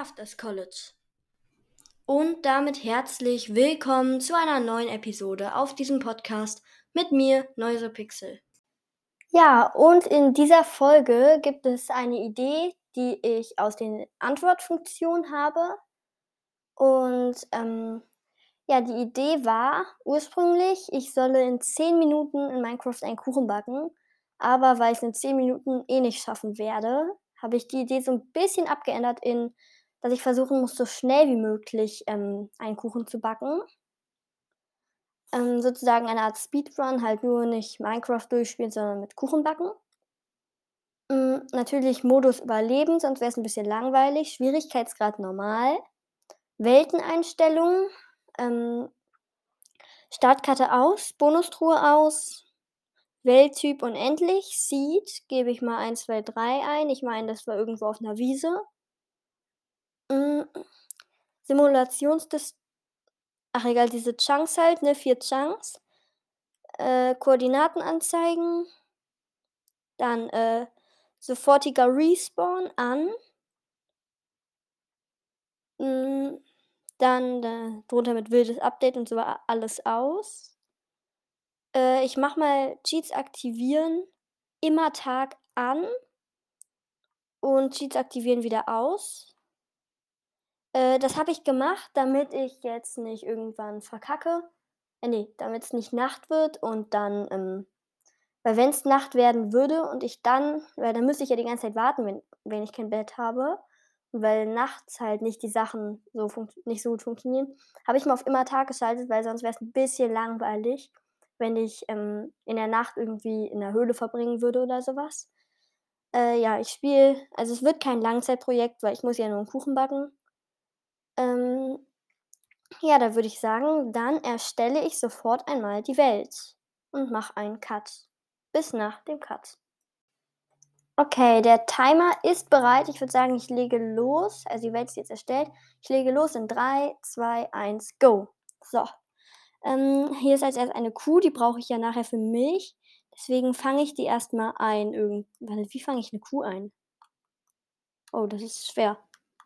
Crafters College. Und damit herzlich willkommen zu einer neuen Episode auf diesem Podcast mit mir, Pixel. Ja, und in dieser Folge gibt es eine Idee, die ich aus den Antwortfunktionen habe. Und ähm, ja, die Idee war ursprünglich, ich solle in 10 Minuten in Minecraft einen Kuchen backen. Aber weil ich es in 10 Minuten eh nicht schaffen werde, habe ich die Idee so ein bisschen abgeändert in dass ich versuchen muss, so schnell wie möglich ähm, einen Kuchen zu backen. Ähm, sozusagen eine Art Speedrun, halt nur nicht Minecraft durchspielen, sondern mit Kuchen backen. Ähm, natürlich Modus Überleben, sonst wäre es ein bisschen langweilig. Schwierigkeitsgrad normal. Welteneinstellungen. Ähm, Startkarte aus, Bonustruhe aus, Welttyp unendlich, Seed, gebe ich mal 1, 2, 3 ein. Ich meine, das war irgendwo auf einer Wiese. Simulationsdis ach egal, diese Chunks halt, ne, 4 Chunks. Äh, Koordinaten anzeigen. Dann, äh, sofortiger Respawn an. Hm, dann, äh, drunter mit wildes Update und so alles aus. Äh, ich mache mal Cheats aktivieren, immer Tag an und Cheats aktivieren wieder aus. Äh, das habe ich gemacht, damit ich jetzt nicht irgendwann verkacke. Äh, ne, damit's nicht Nacht wird und dann, ähm weil wenn's Nacht werden würde und ich dann weil dann müsste ich ja die ganze Zeit warten, wenn wenn ich kein Bett habe. Weil nachts halt nicht die Sachen so nicht so gut funktionieren, habe ich mal auf immer Tag geschaltet, weil sonst wäre es ein bisschen langweilig, wenn ich, ähm, in der Nacht irgendwie in der Höhle verbringen würde oder sowas. Äh, ja, ich spiele also es wird kein Langzeitprojekt, weil ich muss ja nur 'n Kuchen backen. Ähm, ja, da würde ich sagen, dann erstelle ich sofort einmal die Welt und mache einen Cut. Bis nach dem Cut. Okay, der Timer ist bereit. Ich würde sagen, ich lege los. Also die Welt ist jetzt erstellt. Ich lege los in 3, 2, 1, go. So. Ähm, hier ist als erstes eine Kuh, die brauche ich ja nachher für Milch. Deswegen fange ich die erstmal ein. Irgend wie fange ich eine Kuh ein? Oh, das ist schwer.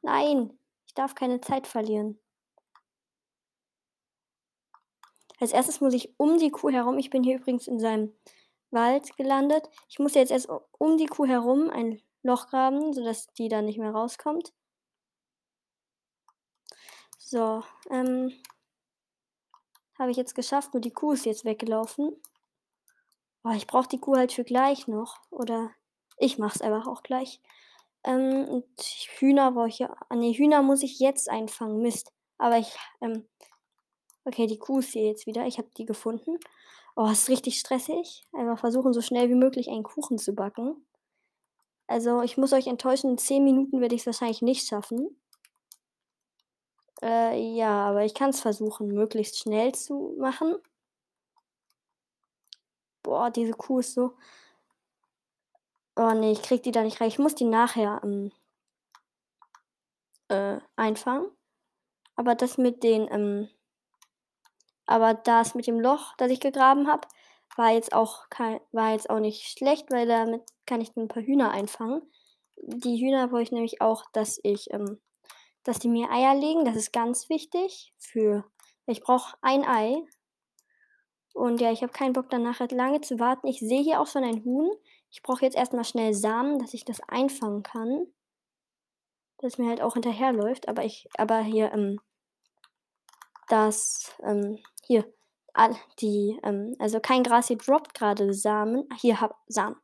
Nein, ich darf keine Zeit verlieren. Als erstes muss ich um die Kuh herum. Ich bin hier übrigens in seinem Wald gelandet. Ich muss jetzt erst um die Kuh herum ein Loch graben, sodass die dann nicht mehr rauskommt. So, ähm, habe ich jetzt geschafft. Nur die Kuh ist jetzt weggelaufen. Oh, ich brauche die Kuh halt für gleich noch. Oder ich mache es einfach auch gleich. Ähm, und Hühner brauche ich ja. Ah, ne, Hühner muss ich jetzt einfangen. Mist. Aber ich, ähm. Okay, die Kuh ist hier jetzt wieder. Ich habe die gefunden. Oh, ist richtig stressig. Einfach versuchen, so schnell wie möglich einen Kuchen zu backen. Also, ich muss euch enttäuschen, in 10 Minuten werde ich es wahrscheinlich nicht schaffen. Äh, ja, aber ich kann es versuchen, möglichst schnell zu machen. Boah, diese Kuh ist so Oh ne, ich krieg die da nicht rein. Ich muss die nachher, ähm äh, einfangen. Aber das mit den, ähm aber das mit dem Loch, das ich gegraben habe, war jetzt auch kei war jetzt auch nicht schlecht, weil damit kann ich ein paar Hühner einfangen. Die Hühner wollte ich nämlich auch, dass ich, ähm dass die mir Eier legen. Das ist ganz wichtig für ich brauche ein Ei. Und ja, ich habe keinen Bock, dann nachher lange zu warten. Ich sehe hier auch schon ein Huhn. Ich brauche jetzt erstmal schnell Samen, dass ich das einfangen kann. Dass mir halt auch hinterherläuft. Aber ich, aber hier, ähm, das, ähm, hier, die, ähm, also kein Gras hier droppt gerade Samen. Ach, hier hab Samen.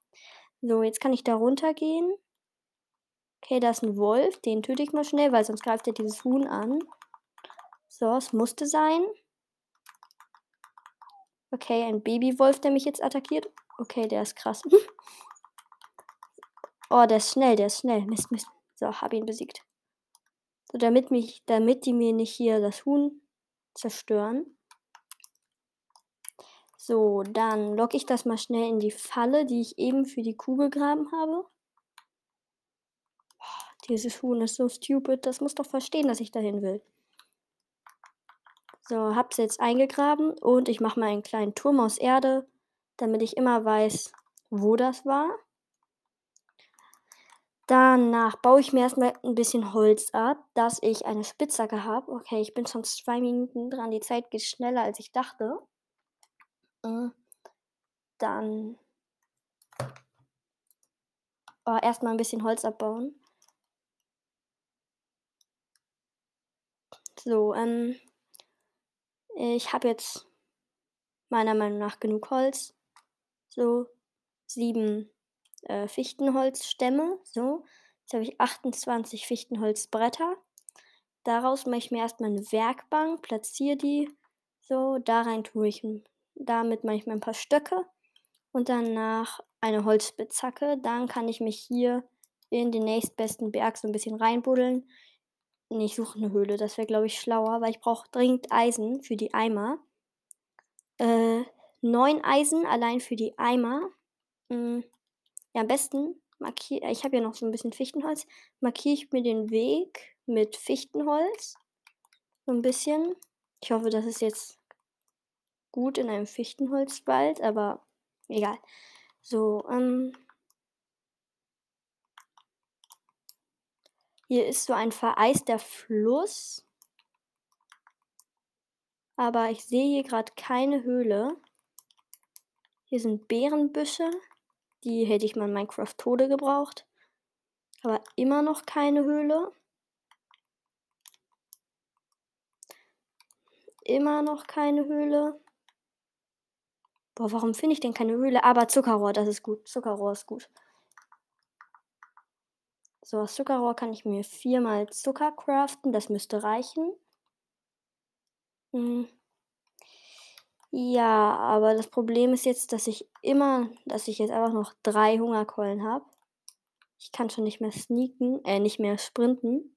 So, jetzt kann ich da runtergehen. Okay, da ist ein Wolf. Den töte ich mal schnell, weil sonst greift er dieses Huhn an. So, es musste sein. Okay, ein Babywolf, der mich jetzt attackiert. Okay, der ist krass. oh, der ist schnell, der ist schnell. Mist, Mist. So, hab ihn besiegt. So, damit mich, damit die mir nicht hier das Huhn zerstören. So, dann locke ich das mal schnell in die Falle, die ich eben für die Kuh gegraben habe. Oh, dieses Huhn ist so stupid. Das muss doch verstehen, dass ich dahin will. So, hab's jetzt eingegraben und ich mache mal einen kleinen Turm aus Erde damit ich immer weiß, wo das war. Danach baue ich mir erstmal ein bisschen Holz ab, dass ich eine Spitzhacke habe. Okay, ich bin schon 2 Minuten dran. Die Zeit geht schneller, als ich dachte. Hm, dann oh, erstmal ein bisschen Holz abbauen. So, ähm, ich habe jetzt meiner Meinung nach genug Holz. So, sieben äh, Fichtenholzstämme. So, jetzt habe ich 28 Fichtenholzbretter. Daraus mache ich mir erstmal eine Werkbank, platziere die. So, da rein tue ich damit mache ich mir ein paar Stöcke und danach eine Holzspitzhacke. Dann kann ich mich hier in den nächstbesten Berg so ein bisschen reinbuddeln. Nee, ich suche eine Höhle, das wäre, glaube ich, schlauer, weil ich brauche dringend Eisen für die Eimer. Äh, 9 Eisen allein für die Eimer. Hm, ja, am besten markiere ich habe ja noch so ein bisschen Fichtenholz, markiere ich mir den Weg mit Fichtenholz. So ein bisschen. Ich hoffe, das ist jetzt gut in einem Fichtenholzwald, aber egal. So, ähm. Hier ist so ein vereister Fluss. Aber ich sehe hier gerade keine Höhle. Hier sind Beerenbüsche. Die hätte ich mal in Minecraft Tode gebraucht. Aber immer noch keine Höhle. Immer noch keine Höhle. Boah, warum finde ich denn keine Höhle? Aber Zuckerrohr, das ist gut. Zuckerrohr ist gut. So, aus Zuckerrohr kann ich mir viermal Zucker craften. Das müsste reichen. Hm. Ja, aber das Problem ist jetzt, dass ich immer, dass ich jetzt einfach noch drei Hungerkeulen habe. Ich kann schon nicht mehr sneaken, äh, nicht mehr sprinten.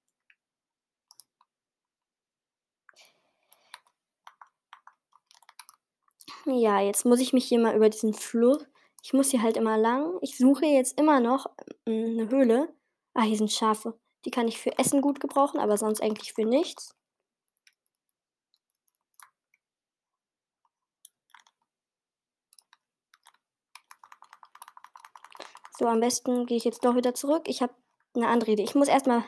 Ja, jetzt muss ich mich hier mal über diesen Fluss. Ich muss hier halt immer lang. Ich suche jetzt immer noch äh, eine Höhle. Ah, hier sind Schafe. Die kann ich für Essen gut gebrauchen, aber sonst eigentlich für nichts. So, am besten gehe ich jetzt doch wieder zurück. Ich habe eine andere Idee. Ich muss erstmal.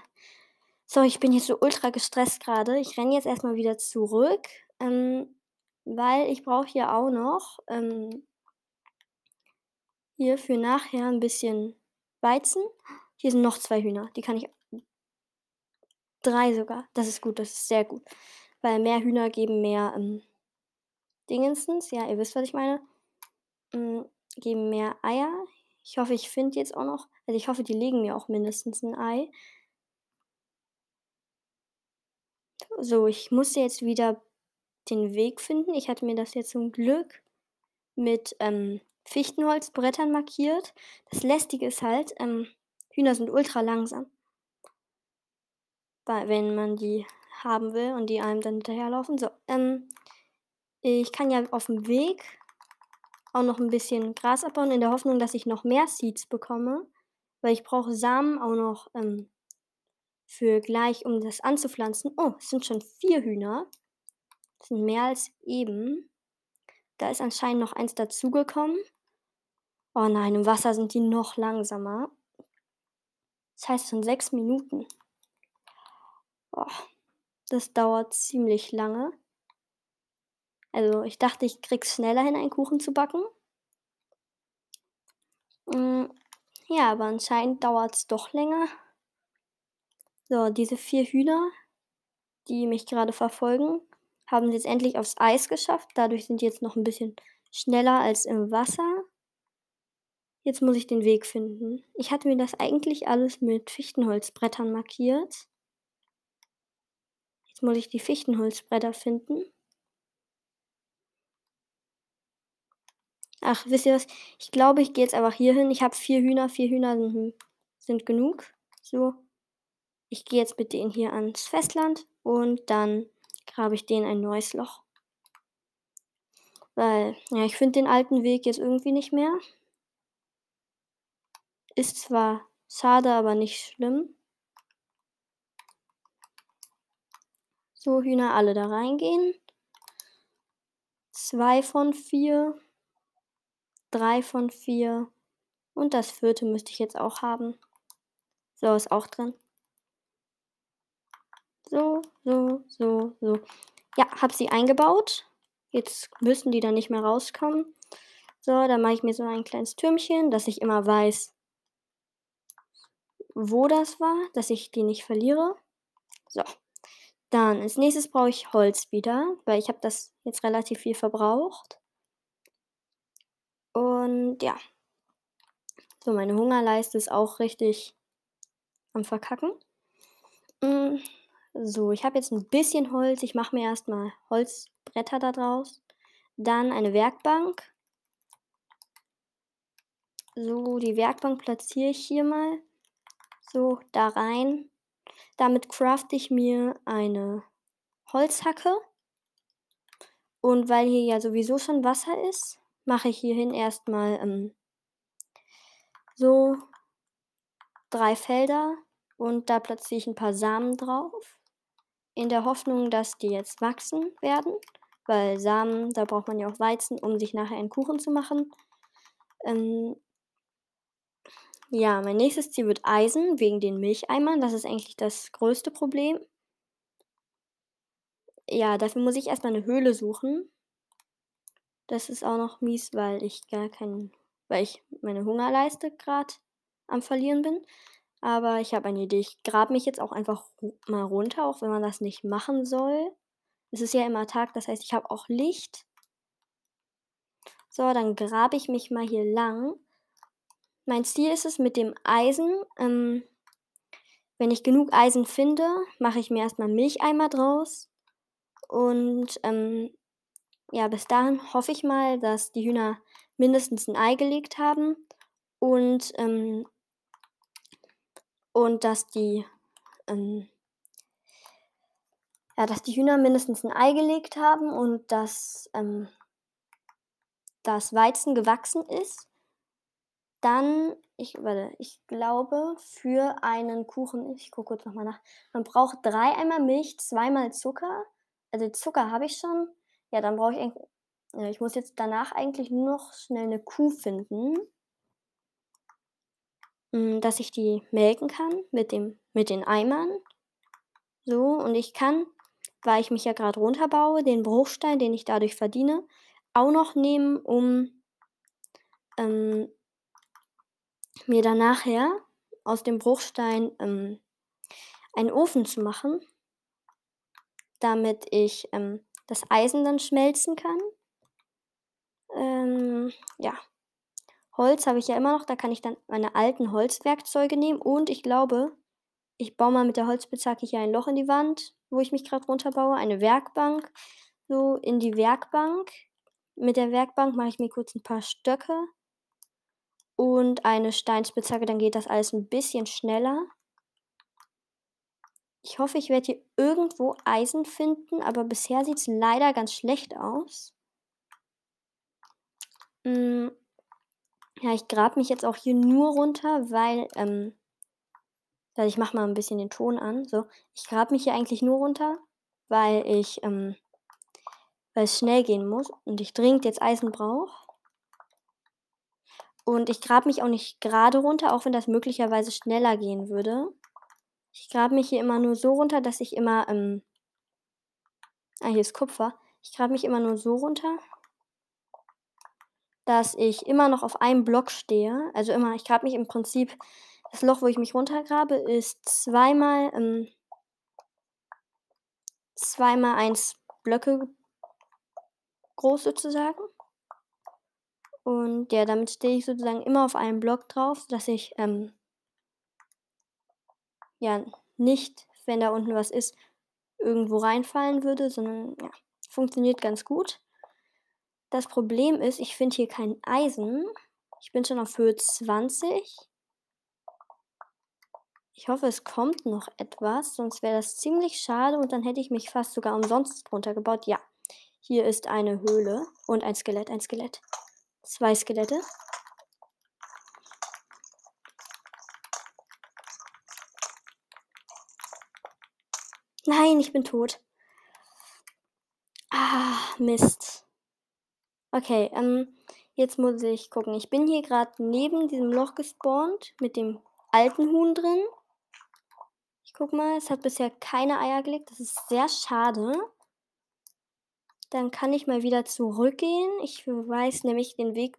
Sorry, ich bin jetzt so ultra gestresst gerade. Ich renne jetzt erstmal wieder zurück. Ähm, weil ich brauche hier auch noch ähm, hier für nachher ein bisschen Weizen. Hier sind noch zwei Hühner. Die kann ich. Drei sogar. Das ist gut, das ist sehr gut. Weil mehr Hühner geben mehr ähm, Dingensens. Ja, ihr wisst, was ich meine. Ähm, geben mehr Eier. Ich hoffe, ich finde jetzt auch noch, also ich hoffe, die legen mir auch mindestens ein Ei. So, ich muss jetzt wieder den Weg finden. Ich hatte mir das jetzt zum Glück mit ähm, Fichtenholzbrettern markiert. Das Lästige ist halt, ähm, Hühner sind ultra langsam. Wenn man die haben will und die einem dann hinterherlaufen. So, ähm, ich kann ja auf dem Weg auch noch ein bisschen Gras abbauen, in der Hoffnung, dass ich noch mehr Seeds bekomme, weil ich brauche Samen auch noch ähm, für gleich, um das anzupflanzen. Oh, es sind schon vier Hühner. Das sind mehr als eben. Da ist anscheinend noch eins dazugekommen. Oh nein, im Wasser sind die noch langsamer. Das heißt schon sechs Minuten. Oh, das dauert ziemlich lange. Also ich dachte, ich krieg's schneller hin, einen Kuchen zu backen. Mm, ja, aber anscheinend dauert es doch länger. So, diese vier Hühner, die mich gerade verfolgen, haben es jetzt endlich aufs Eis geschafft. Dadurch sind die jetzt noch ein bisschen schneller als im Wasser. Jetzt muss ich den Weg finden. Ich hatte mir das eigentlich alles mit Fichtenholzbrettern markiert. Jetzt muss ich die Fichtenholzbretter finden. Ach, wisst ihr was? Ich glaube, ich gehe jetzt einfach hier hin. Ich habe vier Hühner. Vier Hühner sind, sind genug. So. Ich gehe jetzt mit denen hier ans Festland und dann grabe ich denen ein neues Loch. Weil, ja, ich finde den alten Weg jetzt irgendwie nicht mehr. Ist zwar schade, aber nicht schlimm. So, Hühner alle da reingehen. Zwei von vier. 3 von 4. Und das vierte müsste ich jetzt auch haben. So, ist auch drin. So, so, so, so. Ja, habe sie eingebaut. Jetzt müssen die dann nicht mehr rauskommen. So, dann mache ich mir so ein kleines Türmchen, dass ich immer weiß, wo das war, dass ich die nicht verliere. So. Dann als nächstes brauche ich Holz wieder, weil ich habe das jetzt relativ viel verbraucht. Und ja. So, meine Hungerleiste ist auch richtig am Verkacken. Mm, so, ich habe jetzt ein bisschen Holz. Ich mache mir erstmal Holzbretter da draus. Dann eine Werkbank. So, die Werkbank platziere ich hier mal. So, da rein. Damit crafte ich mir eine Holzhacke. Und weil hier ja sowieso schon Wasser ist, mache ich hierhin erstmal ähm, so drei Felder und da platziere ich ein paar Samen drauf. In der Hoffnung, dass die jetzt wachsen werden. Weil Samen, da braucht man ja auch Weizen, um sich nachher einen Kuchen zu machen. Ähm, ja, mein nächstes Ziel wird Eisen wegen den Milcheimern. Das ist eigentlich das größte Problem. Ja, dafür muss ich erstmal eine Höhle suchen. Das ist auch noch mies, weil ich gar keinen, weil ich meine Hungerleiste gerade am Verlieren bin. Aber ich habe eine Idee. Ich grabe mich jetzt auch einfach mal runter, auch wenn man das nicht machen soll. Es ist ja immer Tag, das heißt, ich habe auch Licht. So, dann grabe ich mich mal hier lang. Mein Ziel ist es mit dem Eisen. Ähm, wenn ich genug Eisen finde, mache ich mir erstmal Milcheimer draus. Und ähm, ja, bis dahin hoffe ich mal, dass die Hühner mindestens ein Ei gelegt haben und, ähm, und dass die ähm, ja, dass die Hühner mindestens ein Ei gelegt haben und dass ähm, das Weizen gewachsen ist. Dann, ich, warte, ich glaube, für einen Kuchen, ich gucke kurz nochmal nach, man braucht drei Eimer Milch, zweimal Zucker. Also Zucker habe ich schon. Ja, dann brauche ich eigentlich, ja, ich muss jetzt danach eigentlich noch schnell eine Kuh finden, hm, dass ich die melken kann mit, dem, mit den Eimern. So, und ich kann, weil ich mich ja gerade runterbaue, den Bruchstein, den ich dadurch verdiene, auch noch nehmen, um ähm, mir dann nachher aus dem Bruchstein ähm, einen Ofen zu machen, damit ich ähm, das Eisen dann schmelzen kann. Ähm, ja. Holz habe ich ja immer noch, da kann ich dann meine alten Holzwerkzeuge nehmen und ich glaube, ich baue mal mit der Holzspitzhacke hier ein Loch in die Wand, wo ich mich gerade runterbaue, eine Werkbank, so in die Werkbank. Mit der Werkbank mache ich mir kurz ein paar Stöcke und eine Steinspitzhacke, dann geht das alles ein bisschen schneller. Ich hoffe, ich werde hier irgendwo Eisen finden, aber bisher sieht es leider ganz schlecht aus. Hm, ja, ich grabe mich jetzt auch hier nur runter, weil, ähm, ich mache mal ein bisschen den Ton an. So, ich grabe mich hier eigentlich nur runter, weil ich, ähm, weil es schnell gehen muss und ich dringend jetzt Eisen brauche. Und ich grabe mich auch nicht gerade runter, auch wenn das möglicherweise schneller gehen würde. Ich grabe mich hier immer nur so runter, dass ich immer, ähm ah, hier ist Kupfer. Ich grabe mich immer nur so runter, dass ich immer noch auf einem Block stehe. Also immer, ich grabe mich im Prinzip, das Loch, wo ich mich runtergrabe, ist zweimal, ähm, zweimal eins Blöcke groß sozusagen. Und ja, damit stehe ich sozusagen immer auf einem Block drauf, dass ich ähm, ja nicht, wenn da unten was ist, irgendwo reinfallen würde, sondern ja, funktioniert ganz gut. Das Problem ist, ich finde hier kein Eisen. Ich bin schon auf Höhe 20. Ich hoffe, es kommt noch etwas, sonst wäre das ziemlich schade und dann hätte ich mich fast sogar umsonst drunter gebaut. Ja, hier ist eine Höhle und ein Skelett, ein Skelett. Zwei Skelette. Nein, ich bin tot. Ah, Mist. Okay, ähm, jetzt muss ich gucken. Ich bin hier gerade neben diesem Loch gespawnt mit dem alten Huhn drin. Guck mal, es hat bisher keine Eier gelegt. Das ist sehr schade. Dann kann ich mal wieder zurückgehen. Ich weiß nämlich den Weg,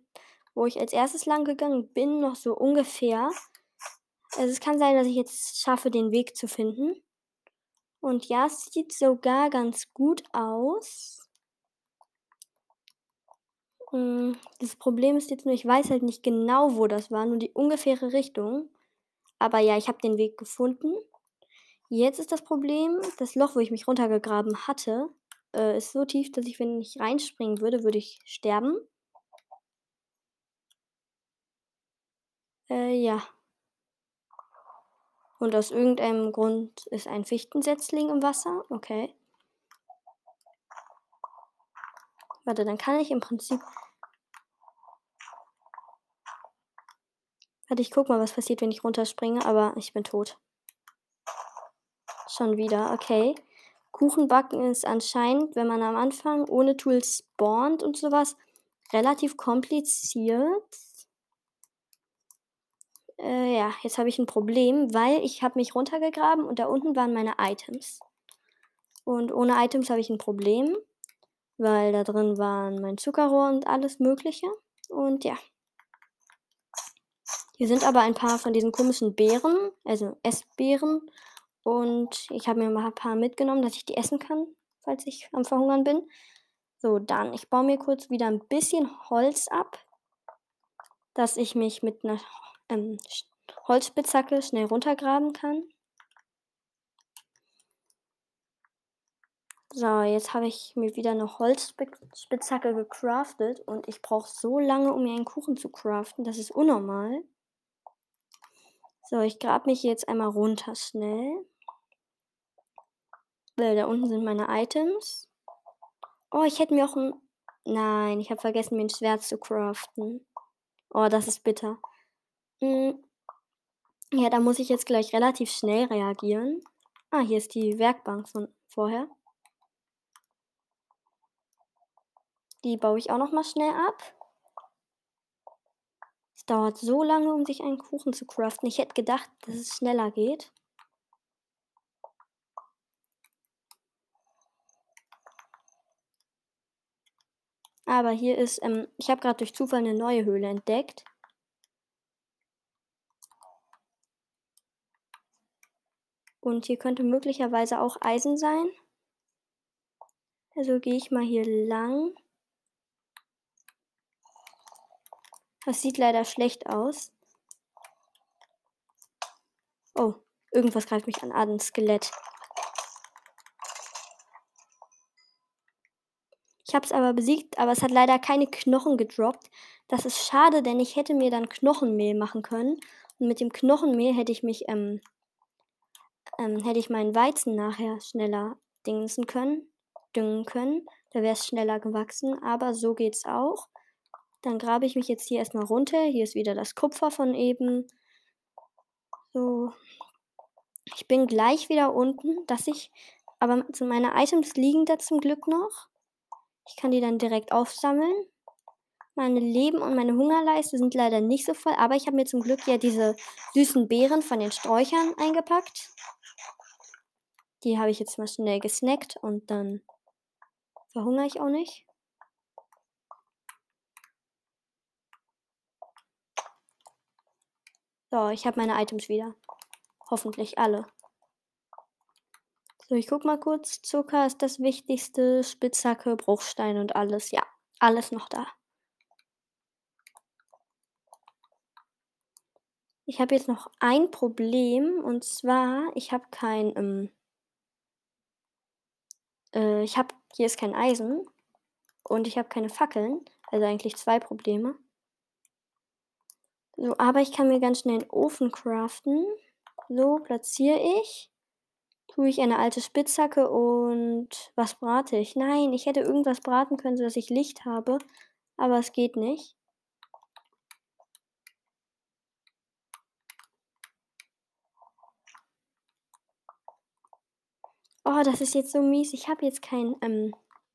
wo ich als erstes lang gegangen bin, noch so ungefähr. Also es kann sein, dass ich jetzt schaffe, den Weg zu finden. Und ja, es sieht sogar ganz gut aus. Hm, das Problem ist jetzt nur, ich weiß halt nicht genau, wo das war, nur die ungefähre Richtung. Aber ja, ich habe den Weg gefunden. Jetzt ist das Problem, das Loch, wo ich mich runtergegraben hatte, äh, ist so tief, dass ich, wenn ich reinspringen würde, würde ich sterben. Äh, ja. Und aus irgendeinem Grund ist ein Fichtensetzling im Wasser. Okay. Warte, dann kann ich im Prinzip. Warte, ich guck mal, was passiert, wenn ich runterspringe, aber ich bin tot. Schon wieder, okay. Kuchenbacken ist anscheinend, wenn man am Anfang ohne Tools spawnt und sowas, relativ kompliziert. Äh, ja, jetzt habe ich ein Problem, weil ich habe mich runtergegraben und da unten waren meine Items. Und ohne Items habe ich ein Problem, weil da drin waren mein Zuckerrohr und alles Mögliche. Und ja. Hier sind aber ein paar von diesen komischen Beeren, also Essbeeren. Und ich habe mir mal ein paar mitgenommen, dass ich die essen kann, falls ich am Verhungern bin. So, dann, ich baue mir kurz wieder ein bisschen Holz ab, dass ich mich mit einer ähm, Holzspitzhacke schnell runtergraben kann. So, jetzt habe ich mir wieder eine Holzspitzhacke gecraftet und ich brauche so lange, um mir einen Kuchen zu craften. Das ist unnormal. So, ich grab mich jetzt einmal runter schnell. Weil da unten sind meine Items. Oh, ich hätte mir auch ein... Nein, ich habe vergessen, mir ein Schwert zu craften. Oh, das ist bitter. Hm. Ja, da muss ich jetzt gleich relativ schnell reagieren. Ah, hier ist die Werkbank von vorher. Die baue ich auch noch mal schnell ab. Es dauert so lange, um sich einen Kuchen zu craften. Ich hätte gedacht, dass es schneller geht. Aber hier ist, ähm, ich habe gerade durch Zufall eine neue Höhle entdeckt. Und hier könnte möglicherweise auch Eisen sein. Also gehe ich mal hier lang. Das sieht leider schlecht aus. Oh, irgendwas greift mich an. Ah, ein Skelett. Ich habe es aber besiegt, aber es hat leider keine Knochen gedroppt. Das ist schade, denn ich hätte mir dann Knochenmehl machen können. Und mit dem Knochenmehl hätte ich mich, ähm, ähm, hätte ich meinen Weizen nachher schneller dingsen können, düngen können. Da wäre es schneller gewachsen, aber so geht's auch. Dann grabe ich mich jetzt hier erstmal runter. Hier ist wieder das Kupfer von eben. So. Ich bin gleich wieder unten, dass ich. Aber meine Items liegen da zum Glück noch. Ich kann die dann direkt aufsammeln. Meine Leben und meine Hungerleiste sind leider nicht so voll, aber ich habe mir zum Glück ja diese süßen Beeren von den Sträuchern eingepackt. Die habe ich jetzt mal schnell gesnackt und dann verhungere ich auch nicht. So, ich habe meine Items wieder. Hoffentlich alle. So, ich guck mal kurz. Zucker ist das Wichtigste. Spitzhacke, Bruchstein und alles. Ja, alles noch da. Ich habe jetzt noch ein Problem und zwar, ich habe kein, ähm, äh, ich habe, hier ist kein Eisen und ich habe keine Fackeln, also eigentlich zwei Probleme. So, aber ich kann mir ganz schnell einen Ofen craften. So, platziere ich tue ich eine alte Spitzhacke und was brate ich? Nein, ich hätte irgendwas braten können, sodass ich Licht habe, aber es geht nicht. Oh, das ist jetzt so mies. Ich habe jetzt kein ähm,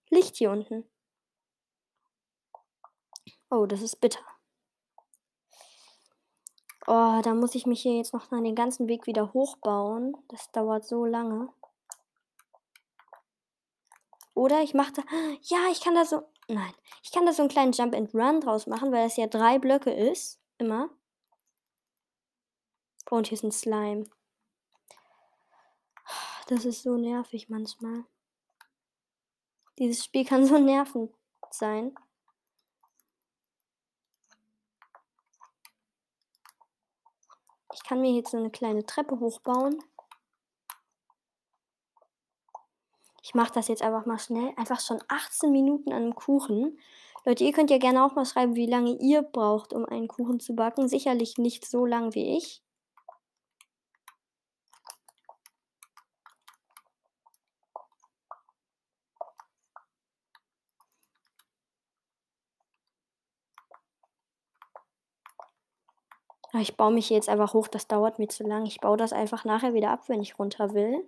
Licht hier unten. Oh, das ist bitter. Oh, da muss ich mich hier jetzt noch den ganzen Weg wieder hochbauen. Das dauert so lange. Oder ich mache da ja, ich kann da so nein, ich kann da so 'n kleinen Jump and Run draus machen, weil das ja 3 Blöcke ist, immer. Und hier ist 'n Slime. Das ist so nervig manchmal. Dieses Spiel kann so nervend sein. Ich kann mir jetzt so 'ne kleine Treppe hochbauen. Ich mache das jetzt einfach mal schnell. Einfach schon 18 Minuten an 'nem Kuchen. Leute, ihr könnt ja gerne auch mal schreiben, wie lange ihr braucht, um einen Kuchen zu backen. Sicherlich nicht so lang wie ich. Ich baue mich jetzt einfach hoch, das dauert mir zu lang. Ich baue das einfach nachher wieder ab, wenn ich runter will.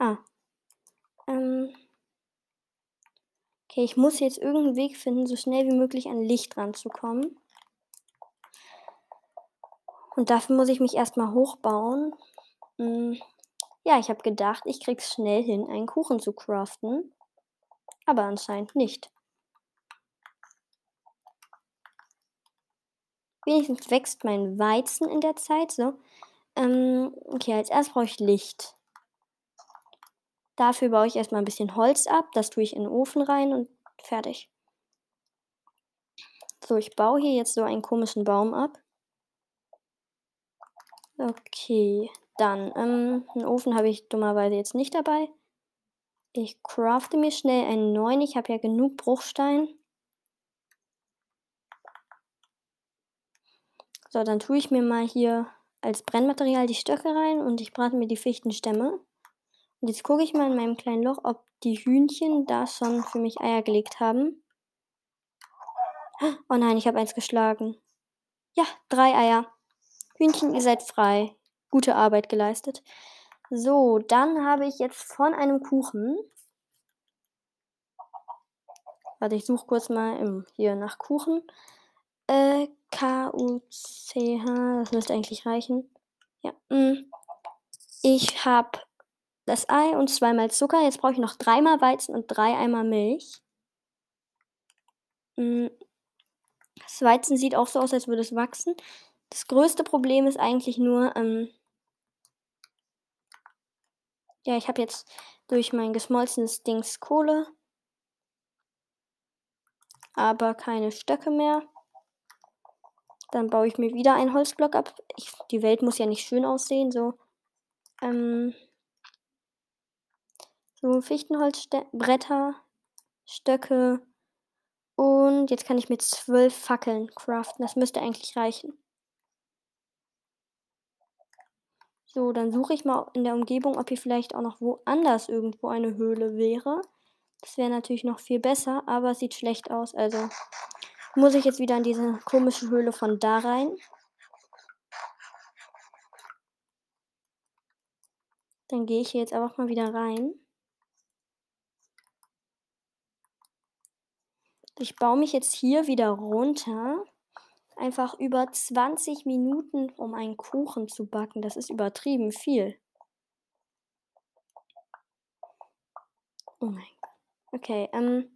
Ah. Ähm. Okay, ich muss jetzt irgend 'n Weg finden, so schnell wie möglich an Licht ranzukommen. Und dafür muss ich mich erst mal hochbauen. Hm, ja, ich habe gedacht, ich kriege es schnell hin, einen Kuchen zu craften, aber anscheinend nicht. Wenigstens wächst mein Weizen in der Zeit, so. Ähm, okay, als Erstes brauche ich Licht. Dafür baue ich erst mal 'n bisschen Holz ab. Das tue ich in 'n Ofen rein und fertig. So, ich baue hier jetzt so einen komischen Baum ab. Okay, dann, ähm, 'n Ofen habe ich dummerweise jetzt nicht dabei. Ich crafte mir schnell einen neuen. Ich habe ja genug Bruchstein. So, dann tue ich mir mal hier als Brennmaterial die Stöcke rein und ich brate mir die Fichtenstämme. Und jetzt gucke ich mal in meinem kleinen Loch, ob die Hühnchen da schon für mich Eier gelegt haben. Oh nein, ich habe eins geschlagen. Ja, 3 Eier. Hühnchen, ihr seid frei. Gute Arbeit geleistet. So, dann habe ich jetzt von einem Kuchen Warte, ich suche kurz mal im hier nach Kuchen. Äh, K-U-C-H, das müsste eigentlich reichen. Ja, hm. Ich habe das Ei und zweimal Zucker. Jetzt brauche ich noch dreimal Weizen und 3 Eimer Milch. Hm. Das Weizen sieht auch so aus, als würde es wachsen. Das größte Problem ist eigentlich nur, ähm ja, ich habe jetzt durch mein geschmolzenes Dings Kohle aber keine Stöcke mehr. Dann baue ich mir wieder einen Holzblock ab. Ich die Welt muss ja nicht schön aussehen, so. Ähm so Fichtenholzstä Bretter, Stöcke und jetzt kann ich mir 12 Fackeln craften. Das müsste eigentlich reichen. So, dann suche ich mal in der Umgebung, ob hier vielleicht auch noch woanders irgendwo eine Höhle wäre. Das wäre natürlich noch viel besser, aber es sieht schlecht aus, also muss ich jetzt wieder in diese komische Höhle von da rein. Dann gehe ich hier jetzt einfach mal wieder rein. Ich baue mich jetzt hier wieder runter. Einfach über 20 Minuten, um einen Kuchen zu backen. Das ist übertrieben viel. Oh mein Gott. Okay, ähm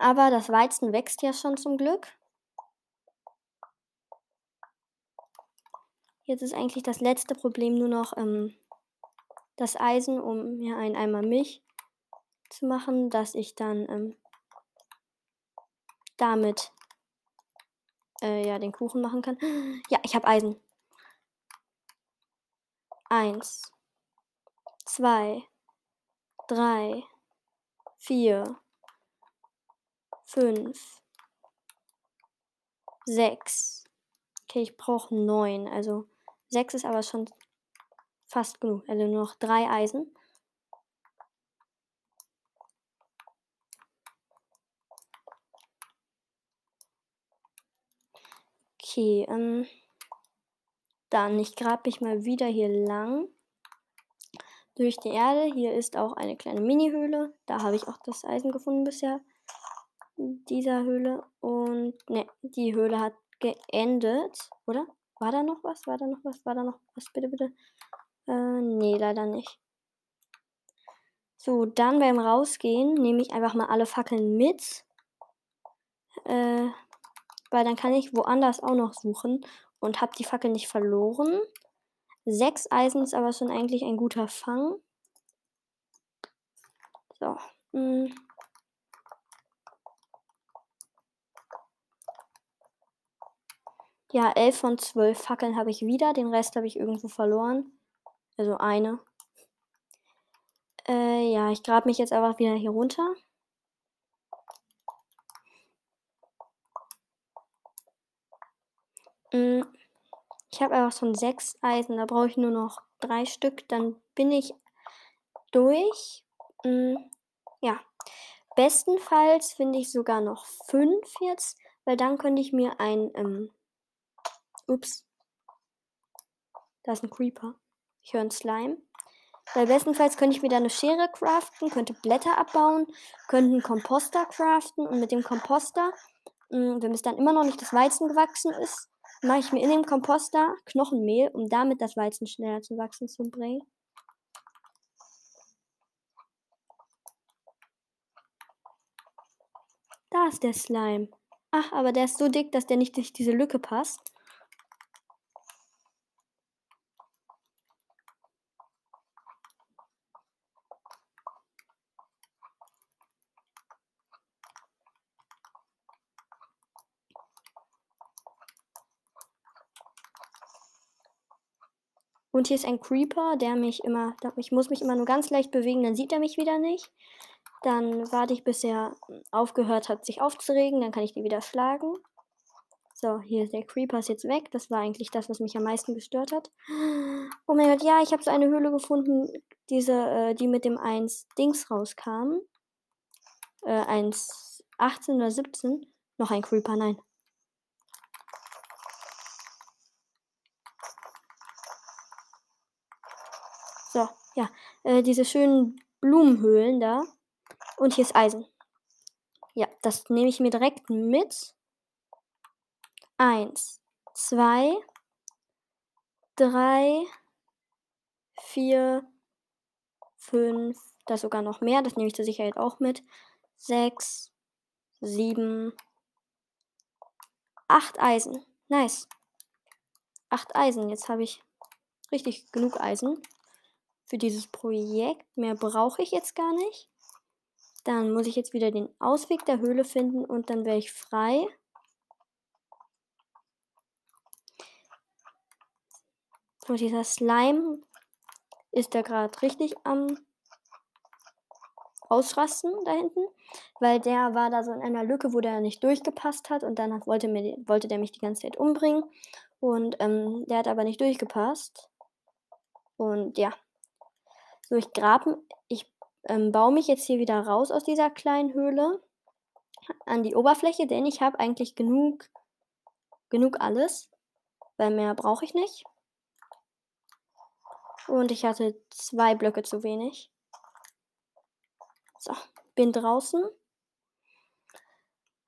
aber das Weizen wächst ja schon zum Glück. Jetzt ist eigentlich das letzte Problem nur noch, ähm, das Eisen, um mir einen Eimer Milch zu machen, dass ich dann, ähm damit äh, ja, den Kuchen machen kann. Ja, ich habe Eisen. 1, 2, 3, 4, 5, 6. Okay, ich brauche 9. Also 6 ist aber schon fast genug. Also nur noch 3 Eisen. Okay, ähm, dann ich grab mich mal wieder hier lang durch die Erde. Hier ist auch eine kleine Mini-Höhle. Da habe ich auch das Eisen gefunden bisher. Dieser Höhle und ne, die Höhle hat geendet, oder? War da noch was? War da noch was? War da noch was? Bitte, bitte. Äh, ne, leider nicht. So, dann beim Rausgehen nehme ich einfach mal alle Fackeln mit. Äh, weil dann kann ich woanders auch noch suchen und habe die Fackel nicht verloren. Sechs Eisen ist aber schon eigentlich ein guter Fang. So. Mh. Ja, 11 von 12 Fackeln habe ich wieder. Den Rest habe ich irgendwo verloren. Also eine. Äh, ja, ich grabe mich jetzt einfach wieder hier runter. Mm, ich habe einfach schon sechs Eisen. Da brauche ich nur noch drei Stück. Dann bin ich durch. Mm, ja. Bestenfalls finde ich sogar noch fünf jetzt, weil dann könnte ich mir ein ähm, Ups. Da ist ein Creeper. Ich höre einen Slime. Weil bestenfalls könnte ich mir da eine Schere craften, könnte Blätter abbauen, könnte einen Komposter craften und mit dem Komposter, mh, mm, wenn es dann immer noch nicht das Weizen gewachsen ist, mache ich mir in dem Komposter Knochenmehl, um damit das Weizen schneller zu wachsen zu bringen. Da ist der Slime. Ach, aber der ist so dick, dass der nicht durch diese Lücke passt. Und hier ist ein Creeper, der mich immer, ich muss mich immer nur ganz leicht bewegen, dann sieht er mich wieder nicht. Dann warte ich, bis er aufgehört hat, sich aufzuregen, dann kann ich die wieder schlagen. So, hier ist der Creeper ist jetzt weg. Das war eigentlich das, was mich am meisten gestört hat. Oh mein Gott, ja, ich habe so eine Höhle gefunden, diese, äh, die mit dem 1 Dings rauskam. Äh, 1, 18 oder 17. Noch ein Creeper, nein. So, ja. Äh, diese schönen Blumenhöhlen da. Und hier ist Eisen. Ja, das nehme ich mir direkt mit. Eins, zwei, drei, vier, fünf, da sogar noch mehr, das nehme ich zur Sicherheit auch mit. Sechs, sieben, acht Eisen. Nice. Acht Eisen. Jetzt habe ich richtig genug Eisen für dieses Projekt. Mehr brauche ich jetzt gar nicht. Dann muss ich jetzt wieder den Ausweg der Höhle finden und dann wäre ich frei. So, dieser Slime ist da gerade richtig am Ausrasten da hinten, weil der war da so in einer Lücke, wo der nicht durchgepasst hat und dann wollte, mir, wollte der mich die ganze Zeit umbringen und ähm, der hat aber nicht durchgepasst. Und ja, so, ich grabe, ich ähm, baue mich jetzt hier wieder raus aus dieser kleinen Höhle an die Oberfläche, denn ich habe eigentlich genug, genug alles, weil mehr brauche ich nicht. Und ich hatte zwei Blöcke zu wenig. So, bin draußen.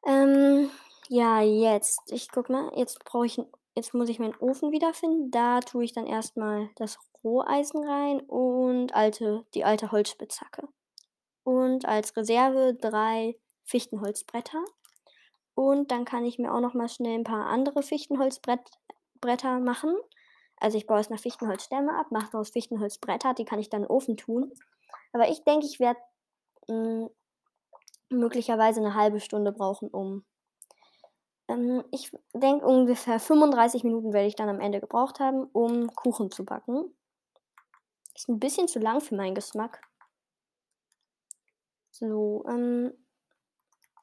Ähm, ja, jetzt. Ich guck mal, jetzt brauche ich, jetzt muss ich meinen Ofen wiederfinden. Da tue ich dann erstmal das Roheisen rein und alte, die alte Holzspitzhacke. Und als Reserve drei Fichtenholzbretter. Und dann kann ich mir auch noch mal schnell ein paar andere Fichtenholzbretter machen. Also ich baue es nach Fichtenholzstämme ab, mache daraus Fichtenholzbretter, die kann ich dann in den Ofen tun. Aber ich denke, ich werde hm, möglicherweise eine halbe Stunde brauchen, um ähm, ich denke, ungefähr 35 Minuten werde ich dann am Ende gebraucht haben, um Kuchen zu backen. Ist ein bisschen zu lang für meinen Geschmack. So, ähm,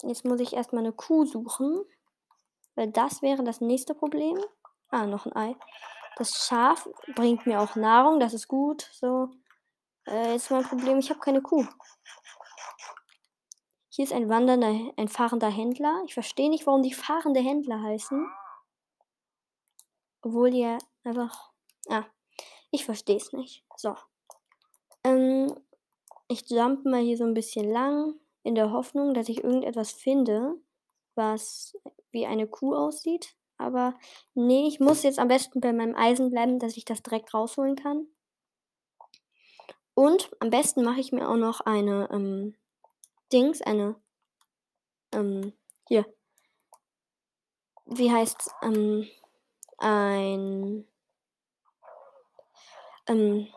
jetzt muss ich erstmal eine Kuh suchen. Weil das wäre das nächste Problem. Ah, noch ein Ei. Das Schaf bringt mir auch Nahrung, das ist gut. So, äh, jetzt mein Problem, ich habe keine Kuh. Hier ist ein wandernder, ein fahrender Händler. Ich verstehe nicht, warum die fahrende Händler heißen. Obwohl die ja einfach. Ah, ich verstehe es nicht. So. Ähm, ich jump mal hier so ein bisschen lang. in der Hoffnung, dass ich irgendetwas finde, was wie eine Kuh aussieht. Aber ne, ich muss jetzt am besten bei meinem Eisen bleiben, dass ich das direkt rausholen kann. Und am besten mache ich mir auch noch eine, ähm, Dings, eine, ähm, hier. Wie heißt's? Ähm, ein ähm,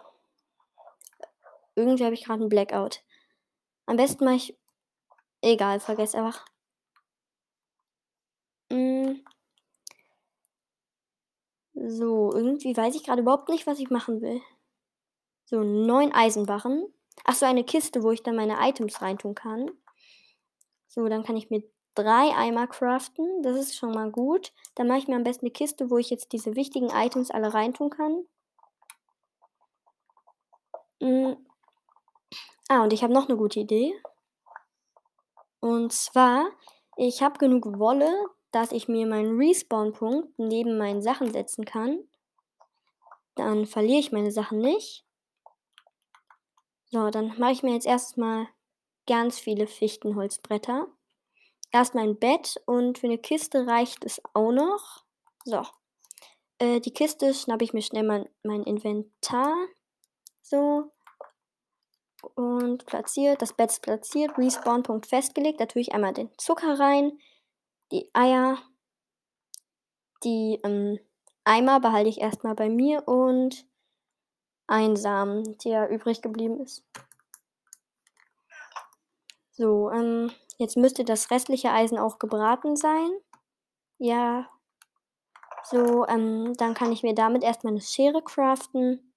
irgendwie habe ich gerade 'n Blackout. Am besten mache ich egal, vergiss einfach. Hm. So, irgendwie weiß ich grade überhaupt nicht, was ich machen will. So, 9 Eisenbarren. Ach so, eine Kiste, wo ich dann meine Items reintun kann. So, dann kann ich mir 3 Eimer craften. Das ist schon mal gut. Dann mache ich mir am besten 'ne Kiste, wo ich jetzt diese wichtigen Items alle reintun kann. Hm. Ah, und ich habe noch 'ne gute Idee. Und zwar, ich habe genug Wolle, dass ich mir meinen Respawn-Punkt neben meinen Sachen setzen kann. Dann verliere ich meine Sachen nicht. So, dann mache ich mir jetzt erst mal ganz viele Fichtenholzbretter. Erst mein Bett und für 'ne Kiste reicht es auch noch. So. Äh, die Kiste schnappe ich mir schnell mal mein Inventar. So. Und platziert. Das Bett ist platziert. Respawn-Punkt festgelegt. Da tue ich einmal den Zucker rein, die Eier. Die, ähm, Eimer behalte ich erst mal bei mir und einen Samen, der übrig geblieben ist. So, ähm, jetzt müsste das restliche Eisen auch gebraten sein. Ja. So, ähm, dann kann ich mir damit erst mal 'ne Schere craften.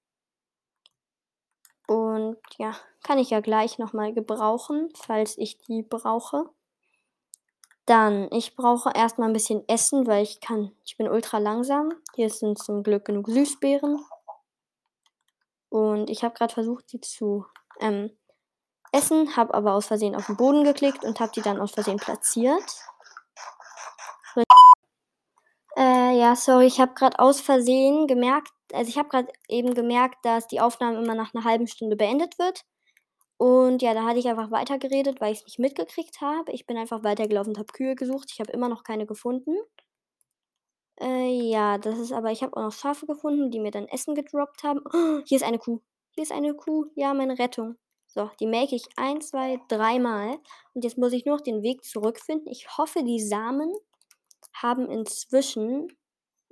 Und ja, kann ich ja gleich noch mal gebrauchen, falls ich die brauche. Dann, ich brauche erst mal 'n bisschen Essen, weil ich kann ich bin ultra langsam. Hier sind zum Glück genug Süßbeeren. Und ich habe grad versucht, die zu, ähm, essen, habe aber aus Versehen auf 'n Boden geklickt und habe die dann aus Versehen platziert. Äh, ja, sorry, ich habe grad aus Versehen gemerkt also, ich habe grad eben gemerkt, dass die Aufnahme immer nach 'ner halben Stunde beendet wird. Und ja, da hatte ich einfach weitergeredet, weil ich's nicht mitgekriegt habe. Ich bin einfach weitergelaufen und habe Kühe gesucht. Ich habe immer noch keine gefunden. Äh, ja, das ist aber ich habe auch noch Schafe gefunden, die mir dann Essen gedroppt haben. Hier ist eine Kuh. Hier ist eine Kuh. Ja, meine Rettung. So, die melke ich 1, 2, dreimal. Und jetzt muss ich nur noch den Weg zurückfinden. Ich hoffe, die Samen haben inzwischen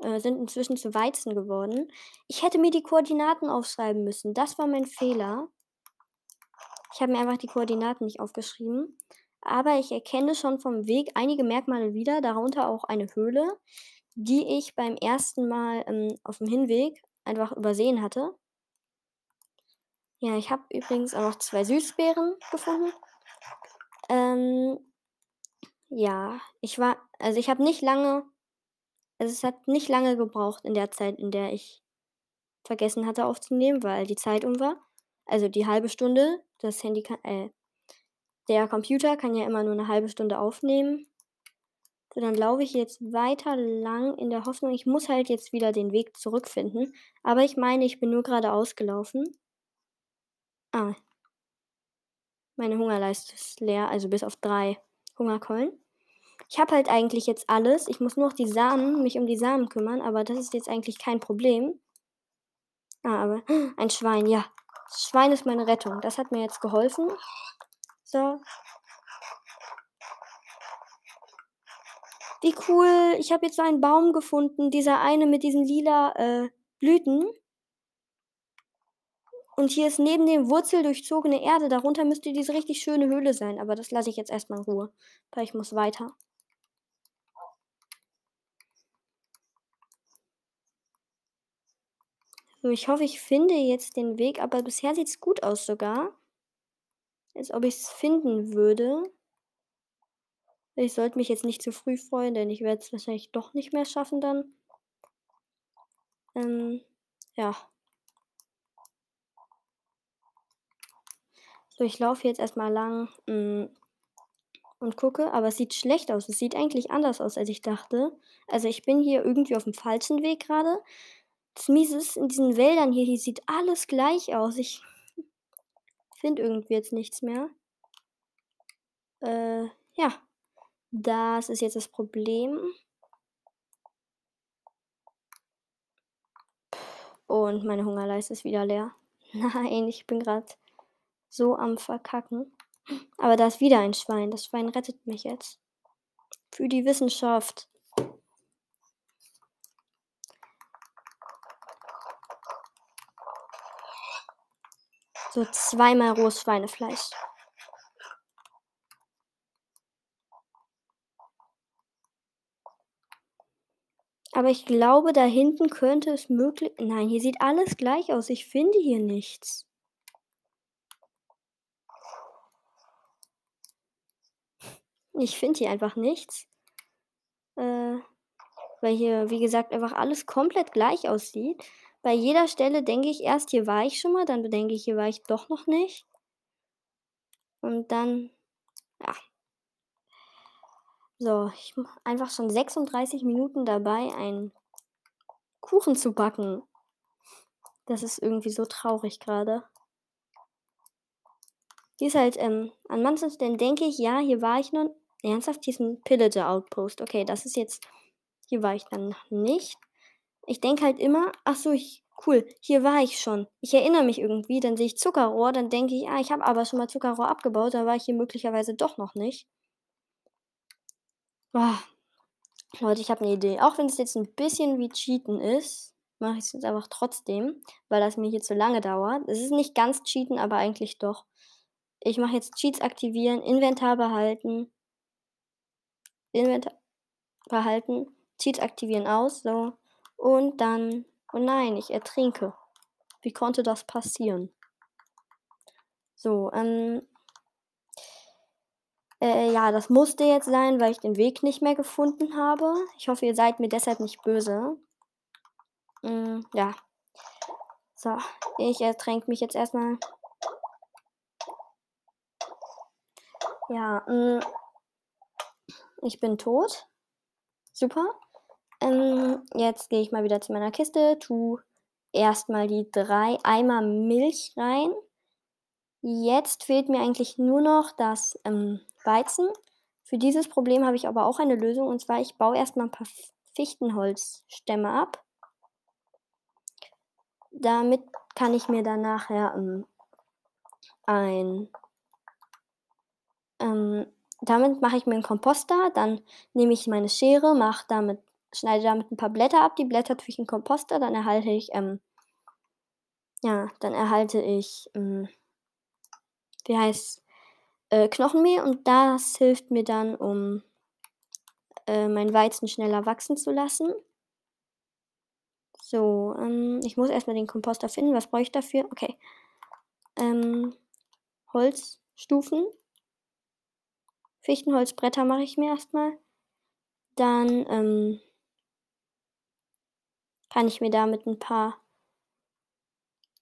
äh, sind inzwischen zu Weizen geworden. Ich hätte mir die Koordinaten aufschreiben müssen. Das war mein Fehler. Ich habe mir einfach die Koordinaten nicht aufgeschrieben. Aber ich erkenne schon vom Weg einige Merkmale wieder, darunter auch eine Höhle, die ich beim ersten Mal, ähm, aufm Hinweg einfach übersehen hatte. Ja, ich habe übrigens auch noch 2 Süßbeeren gefunden. Ähm, ja, ich war also, ich habe nicht lange also, es hat nicht lange gebraucht in der Zeit, in der ich vergessen hatte aufzunehmen, weil die Zeit um war. Also, die halbe Stunde. Das Handy kann äh, der Computer kann ja immer nur 'ne halbe Stunde aufnehmen. So, dann laufe ich jetzt weiter lang in der Hoffnung ich muss halt jetzt wieder den Weg zurückfinden. Aber ich meine, ich bin nur geradeaus gelaufen. Ah. Meine Hungerleiste ist leer, also bis auf 3 Hungerkeulen. Ich habe halt eigentlich jetzt alles. Ich muss nur noch die Samen mich um die Samen kümmern, aber das ist jetzt eigentlich kein Problem. Ah, aber ein Schwein, ja. Schwein ist meine Rettung. Das hat mir jetzt geholfen. So. Wie cool. Ich habe jetzt so einen Baum gefunden, dieser eine mit diesen lila, äh, Blüten. Und hier ist neben dem wurzeldurchzogene Erde. Darunter müsste diese richtig schöne Höhle sein, aber das lasse ich jetzt erst mal in Ruhe, weil ich muss weiter. Ich hoffe, ich finde jetzt den Weg, aber bisher sieht's gut aus sogar. Als ob ich's finden würde. Ich sollte mich jetzt nicht zu früh freuen, denn ich werde es wahrscheinlich doch nicht mehr schaffen dann. Ähm, ja. So, ich laufe jetzt erst mal lang, hm, und gucke, aber es sieht schlecht aus. Es sieht eigentlich anders aus, als ich dachte. Also, ich bin hier irgendwie aufm falschen Weg grade. Das Miese ist, in diesen Wäldern hier hier sieht alles gleich aus. Ich finde irgendwie jetzt nichts mehr. Äh, ja. Das ist jetzt das Problem. Und meine Hungerleiste ist wieder leer. Nein, ich bin gerade so am Verkacken. Aber da ist wieder ein Schwein. Das Schwein rettet mich jetzt. Für die Wissenschaft. So zweimal rohes Schweinefleisch. Aber ich glaube, da hinten könnte es möglich. Nein, hier sieht alles gleich aus. Ich finde hier nichts. Ich finde hier einfach nichts. Äh, weil hier, wie gesagt, einfach alles komplett gleich aussieht. Bei jeder Stelle denke ich erst, hier war ich schon mal, dann denke ich, hier war ich doch noch nicht. Und dann, ja. So, ich mache einfach schon 36 Minuten dabei, einen Kuchen zu backen. Das ist irgendwie so traurig gerade. Hier ist halt, ähm, an manchen Stellen denke ich, ja, hier war ich noch. Ernsthaft, hier ist ein Pillager Outpost. Okay, das ist jetzt. Hier war ich dann nicht. Ich denke halt immer, ach so, ich, cool, hier war ich schon. Ich erinnere mich irgendwie, dann sehe ich Zuckerrohr, dann denke ich, ah, ich habe aber schon mal Zuckerrohr abgebaut, da war ich hier möglicherweise doch noch nicht. Oh. Leute, ich habe eine Idee. Auch wenn es jetzt ein bisschen wie Cheaten ist, mache ich es jetzt einfach trotzdem, weil das mir hier zu lange dauert. Es ist nicht ganz Cheaten, aber eigentlich doch. Ich mache jetzt Cheats aktivieren, Inventar behalten, Inventar behalten, Cheats aktivieren aus, so. Und dann, oh nein, ich ertrinke. Wie konnte das passieren? So, ähm, äh, ja, das musste jetzt sein, weil ich den Weg nicht mehr gefunden habe. Ich hoffe, ihr seid mir deshalb nicht böse. Mm, ja. So, ich ertränke mich jetzt erstmal. Ja, mm, ich bin tot. Super. Ähm, jetzt gehe ich mal wieder zu meiner Kiste, tu erstmal die drei Eimer Milch rein. Jetzt fehlt mir eigentlich nur noch das ähm, Weizen. Für dieses Problem habe ich aber auch eine Lösung und zwar ich baue erstmal ein paar Fichtenholzstämme ab. Damit kann ich mir dann nachher ähm, ein ähm, damit mache ich mir einen Komposter, dann nehme ich meine Schere, mache damit, schneide damit ein paar Blätter ab, die Blätter tue ich in Komposter, dann erhalte ich, ähm, ja, dann erhalte ich, ähm, wie heißt äh, Knochenmehl und das hilft mir dann, um äh, mein Weizen schneller wachsen zu lassen. So, ähm, ich muss erstmal den Komposter finden. Was brauche ich dafür? Okay. Ähm, Holzstufen. Fichtenholzbretter mache ich mir erstmal. Dann ähm, kann ich mir damit ein paar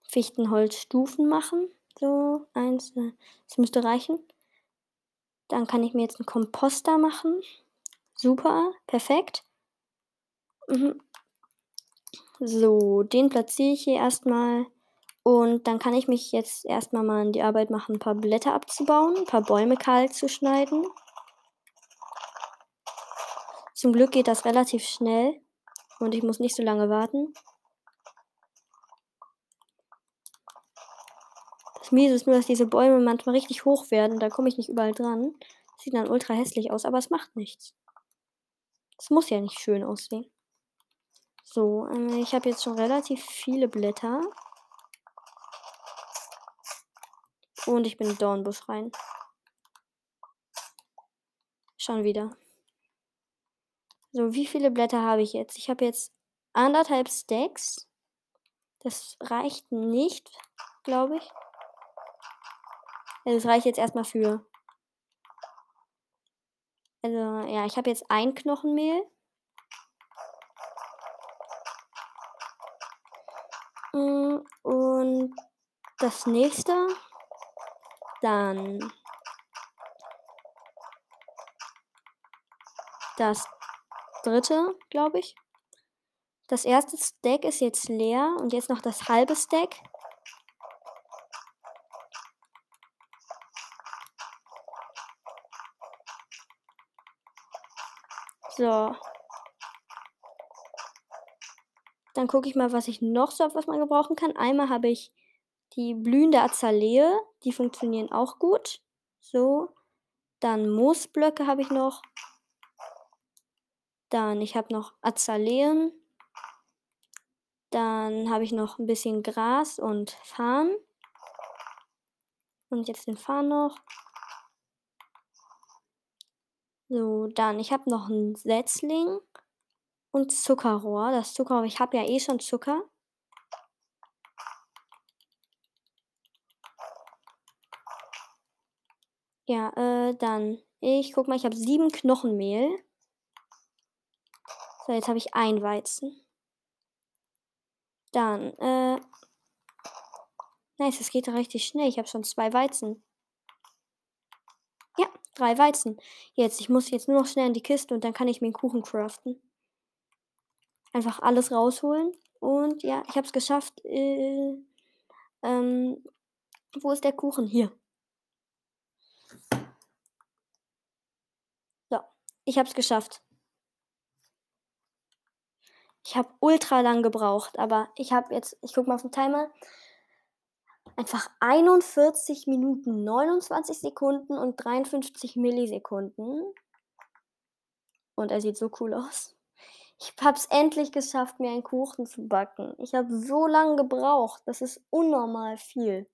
Fichtenholzstufen machen. So, eins, äh, das müsste reichen. Dann kann ich mir jetzt einen Komposter machen. Super, perfekt. Mhm. So, den platziere ich hier erstmal. Und dann kann ich mich jetzt erstmal mal an die Arbeit machen, ein paar Blätter abzubauen, ein paar Bäume kahl zu schneiden. Zum Glück geht das relativ schnell und ich muss nicht so lange warten. Das Miese ist nur, dass diese Bäume manchmal richtig hoch werden. Da komme ich nicht überall dran. sieht dann ultra hässlich aus, aber es macht nichts. Es muss ja nicht schön aussehen. So, äh, ich habe jetzt schon relativ viele Blätter. Und ich bin in Dornbusch rein. Schon wieder. So, wie viele Blätter habe ich jetzt? Ich habe jetzt anderthalb Stacks. Das reicht nicht, glaube ich. das reicht jetzt erstmal für. Also, ja, ich habe jetzt ein Knochenmehl. Mm, und das nächste dann das dritte, glaube ich. Das erste Stack ist jetzt leer und jetzt noch das halbe Stack. So. Dann gucke ich mal, was ich noch so habe, was man gebrauchen kann. Einmal habe ich die blühende Azalee. Die funktionieren auch gut. So. Dann Moosblöcke habe ich noch. Dann, ich habe noch Azaleen. Dann habe ich noch ein bisschen Gras und Farn. Und jetzt den Farn noch. So, dann, ich habe noch einen Setzling und Zuckerrohr. Das Zuckerrohr, ich habe ja eh schon Zucker. Ja, äh, dann, ich guck mal, ich habe sieben Knochenmehl. So, jetzt habe ich ein Weizen. Dann, äh, nice, es geht richtig schnell. Ich habe schon zwei Weizen. Ja, drei Weizen. Jetzt, ich muss jetzt nur noch schnell in die Kiste und dann kann ich mir einen Kuchen craften. Einfach alles rausholen. Und ja, ich habe es geschafft. Äh, ähm, wo ist der Kuchen? Hier. So, ich habe es geschafft. Ich habe ultra lang gebraucht, aber ich habe jetzt, ich gucke mal auf den Timer, einfach 41 Minuten, 29 Sekunden und 53 Millisekunden. Und er sieht so cool aus. Ich habe es endlich geschafft, mir einen Kuchen zu backen. Ich habe so lange gebraucht. Das ist unnormal viel.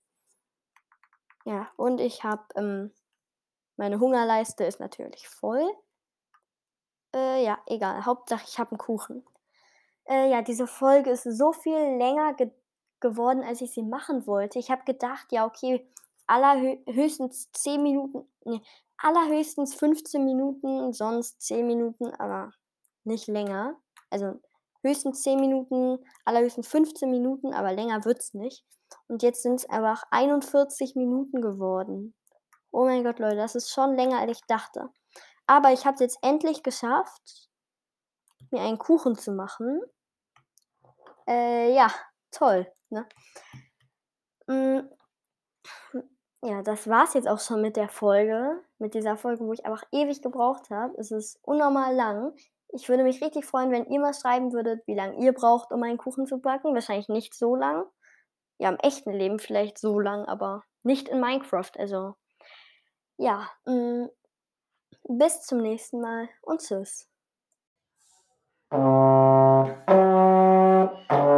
Ja, und ich habe, ähm, meine Hungerleiste ist natürlich voll. Äh, ja, egal. Hauptsache, ich habe einen Kuchen. Äh, ja, diese Folge ist so viel länger ge geworden, als ich sie machen wollte. Ich habe gedacht, ja, okay, allerhöchstens 10 Minuten, ne, allerhöchstens 15 Minuten, sonst 10 Minuten, aber nicht länger. Also höchstens 10 Minuten, allerhöchstens 15 Minuten, aber länger wird's nicht. Und jetzt sind es einfach 41 Minuten geworden. Oh mein Gott, Leute, das ist schon länger, als ich dachte. Aber ich habe es jetzt endlich geschafft, mir einen Kuchen zu machen. Äh, ja, toll. Ne? Mm, ja, das war's jetzt auch schon mit der Folge. Mit dieser Folge, wo ich einfach ewig gebraucht habe. Es ist unnormal lang. Ich würde mich richtig freuen, wenn ihr mal schreiben würdet, wie lange ihr braucht, um einen Kuchen zu backen. Wahrscheinlich nicht so lang. Ja, im echten Leben vielleicht so lang, aber nicht in Minecraft. Also, ja. Mh, mm, bis zum nächsten Mal und tschüss. Tchau.